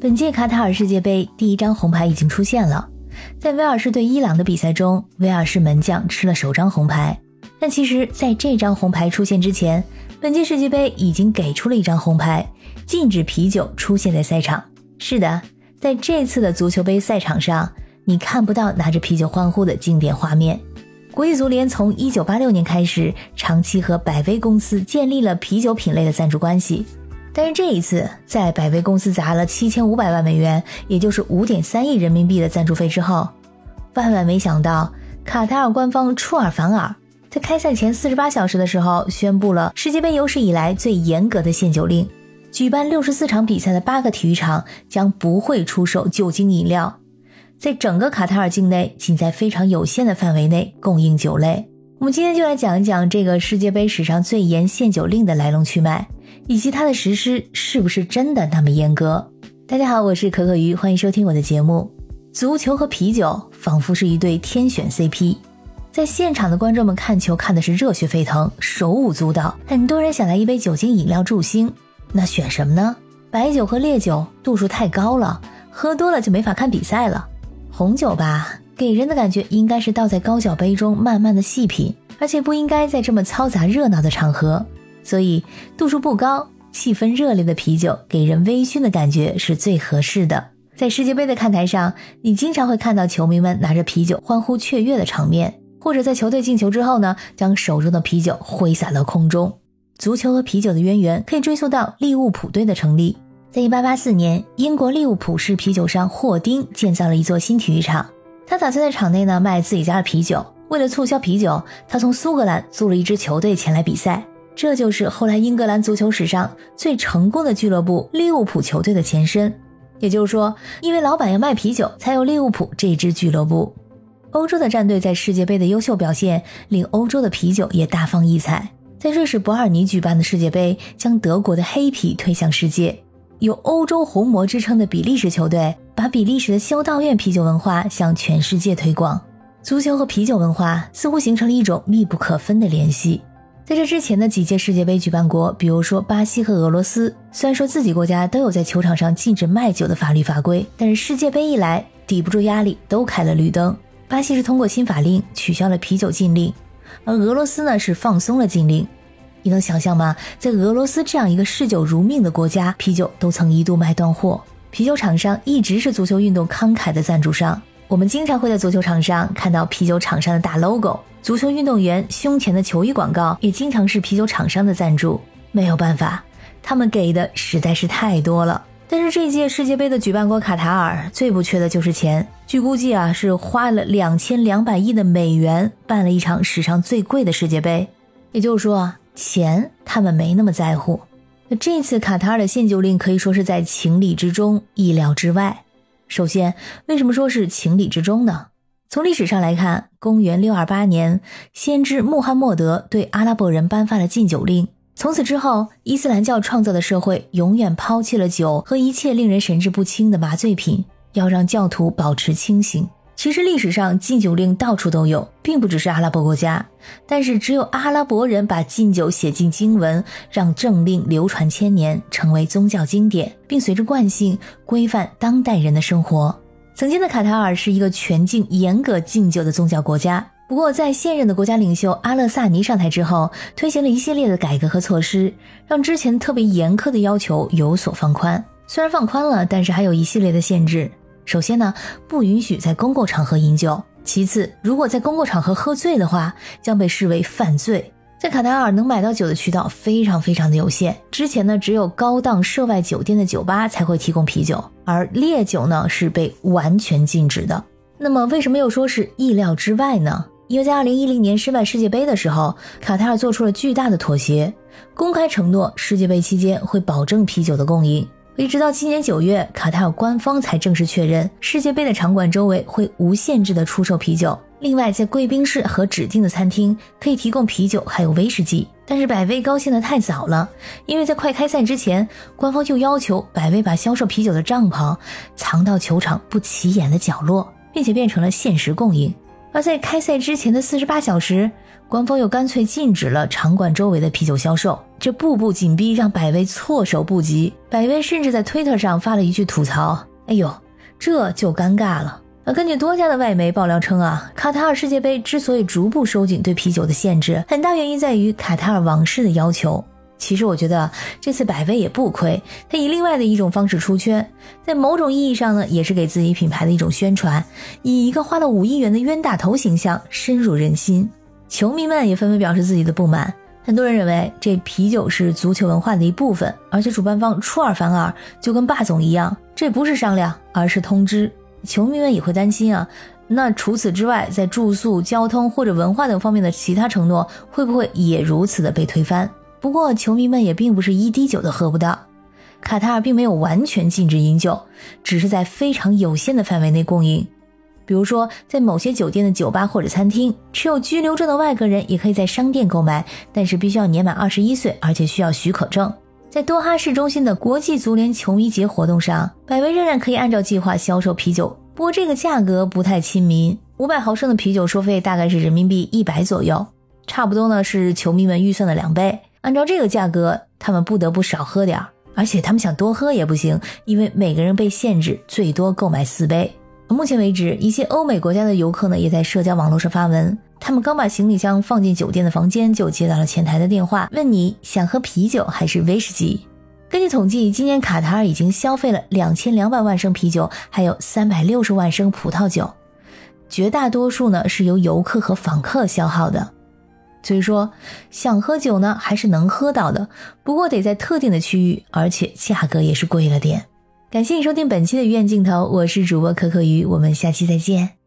本届卡塔尔世界杯第一张红牌已经出现了，在威尔士对伊朗的比赛中，威尔士门将吃了首张红牌。但其实，在这张红牌出现之前，本届世界杯已经给出了一张红牌，禁止啤酒出现在赛场。是的，在这次的足球杯赛场上，你看不到拿着啤酒欢呼的经典画面。国际足联从1986年开始，长期和百威公司建立了啤酒品类的赞助关系。但是这一次，在百威公司砸了七千五百万美元，也就是五点三亿人民币的赞助费之后，万万没想到，卡塔尔官方出尔反尔，在开赛前四十八小时的时候，宣布了世界杯有史以来最严格的限酒令：举办六十四场比赛的八个体育场将不会出售酒精饮料，在整个卡塔尔境内，仅在非常有限的范围内供应酒类。我们今天就来讲一讲这个世界杯史上最严限酒令的来龙去脉。以及它的实施是不是真的那么严格？大家好，我是可可鱼，欢迎收听我的节目。足球和啤酒仿佛是一对天选 CP，在现场的观众们看球看的是热血沸腾，手舞足蹈，很多人想来一杯酒精饮料助兴。那选什么呢？白酒和烈酒度数太高了，喝多了就没法看比赛了。红酒吧，给人的感觉应该是倒在高脚杯中慢慢的细品，而且不应该在这么嘈杂热闹的场合。所以度数不高、气氛热烈的啤酒，给人微醺的感觉是最合适的。在世界杯的看台上，你经常会看到球迷们拿着啤酒欢呼雀跃的场面，或者在球队进球之后呢，将手中的啤酒挥洒到空中。足球和啤酒的渊源可以追溯到利物浦队的成立。在1884年，英国利物浦市啤酒商霍丁建造了一座新体育场，他打算在场内呢卖自己家的啤酒。为了促销啤酒，他从苏格兰租了一支球队前来比赛。这就是后来英格兰足球史上最成功的俱乐部利物浦球队的前身。也就是说，因为老板要卖啤酒，才有利物浦这支俱乐部。欧洲的战队在世界杯的优秀表现，令欧洲的啤酒也大放异彩。在瑞士伯尔尼举办的世界杯，将德国的黑啤推向世界。有“欧洲红魔”之称的比利时球队，把比利时的修道院啤酒文化向全世界推广。足球和啤酒文化似乎形成了一种密不可分的联系。在这之前的几届世界杯举办国，比如说巴西和俄罗斯，虽然说自己国家都有在球场上禁止卖酒的法律法规，但是世界杯一来，抵不住压力，都开了绿灯。巴西是通过新法令取消了啤酒禁令，而俄罗斯呢是放松了禁令。你能想象吗？在俄罗斯这样一个嗜酒如命的国家，啤酒都曾一度卖断货。啤酒厂商一直是足球运动慷慨的赞助商，我们经常会在足球场上看到啤酒厂商的大 logo。足球运动员胸前的球衣广告也经常是啤酒厂商的赞助，没有办法，他们给的实在是太多了。但是这届世界杯的举办国卡塔尔最不缺的就是钱，据估计啊是花了两千两百亿的美元办了一场史上最贵的世界杯。也就是说啊，钱他们没那么在乎。那这次卡塔尔的限酒令可以说是在情理之中、意料之外。首先，为什么说是情理之中呢？从历史上来看，公元六二八年，先知穆罕默德对阿拉伯人颁发了禁酒令。从此之后，伊斯兰教创造的社会永远抛弃了酒和一切令人神志不清的麻醉品，要让教徒保持清醒。其实历史上禁酒令到处都有，并不只是阿拉伯国家，但是只有阿拉伯人把禁酒写进经文，让政令流传千年，成为宗教经典，并随着惯性规范当代人的生活。曾经的卡塔尔是一个全境严格禁酒的宗教国家，不过在现任的国家领袖阿勒萨尼上台之后，推行了一系列的改革和措施，让之前特别严苛的要求有所放宽。虽然放宽了，但是还有一系列的限制。首先呢，不允许在公共场合饮酒；其次，如果在公共场合喝醉的话，将被视为犯罪。在卡塔尔能买到酒的渠道非常非常的有限。之前呢，只有高档涉外酒店的酒吧才会提供啤酒，而烈酒呢是被完全禁止的。那么为什么又说是意料之外呢？因为在2010年申办世界杯的时候，卡塔尔做出了巨大的妥协，公开承诺世界杯期间会保证啤酒的供应。一直到今年九月，卡塔尔官方才正式确认世界杯的场馆周围会无限制的出售啤酒。另外，在贵宾室和指定的餐厅可以提供啤酒，还有威士忌。但是百威高兴的太早了，因为在快开赛之前，官方就要求百威把销售啤酒的帐篷藏到球场不起眼的角落，并且变成了限时供应。而在开赛之前的四十八小时，官方又干脆禁止了场馆周围的啤酒销售。这步步紧逼让百威措手不及，百威甚至在推特上发了一句吐槽：“哎呦，这就尴尬了。”那根据多家的外媒爆料称啊，卡塔尔世界杯之所以逐步收紧对啤酒的限制，很大原因在于卡塔尔王室的要求。其实我觉得这次百威也不亏，他以另外的一种方式出圈，在某种意义上呢，也是给自己品牌的一种宣传，以一个花了五亿元的冤大头形象深入人心。球迷们也纷纷表示自己的不满，很多人认为这啤酒是足球文化的一部分，而且主办方出尔反尔，就跟霸总一样，这不是商量，而是通知。球迷们也会担心啊，那除此之外，在住宿、交通或者文化等方面的其他承诺，会不会也如此的被推翻？不过，球迷们也并不是一滴酒都喝不到。卡塔尔并没有完全禁止饮酒，只是在非常有限的范围内供应。比如说，在某些酒店的酒吧或者餐厅，持有居留证的外国人也可以在商店购买，但是必须要年满二十一岁，而且需要许可证。在多哈市中心的国际足联球迷节活动上，百威仍然可以按照计划销售啤酒，不过这个价格不太亲民。五百毫升的啤酒收费大概是人民币一百左右，差不多呢是球迷们预算的两倍。按照这个价格，他们不得不少喝点儿，而且他们想多喝也不行，因为每个人被限制最多购买四杯。目前为止，一些欧美国家的游客呢也在社交网络上发文。他们刚把行李箱放进酒店的房间，就接到了前台的电话，问你想喝啤酒还是威士忌。根据统计，今年卡塔尔已经消费了两千两百万升啤酒，还有三百六十万升葡萄酒，绝大多数呢是由游客和访客消耗的。所以说，想喝酒呢还是能喝到的，不过得在特定的区域，而且价格也是贵了点。感谢你收听本期的鱼眼镜头，我是主播可可鱼，我们下期再见。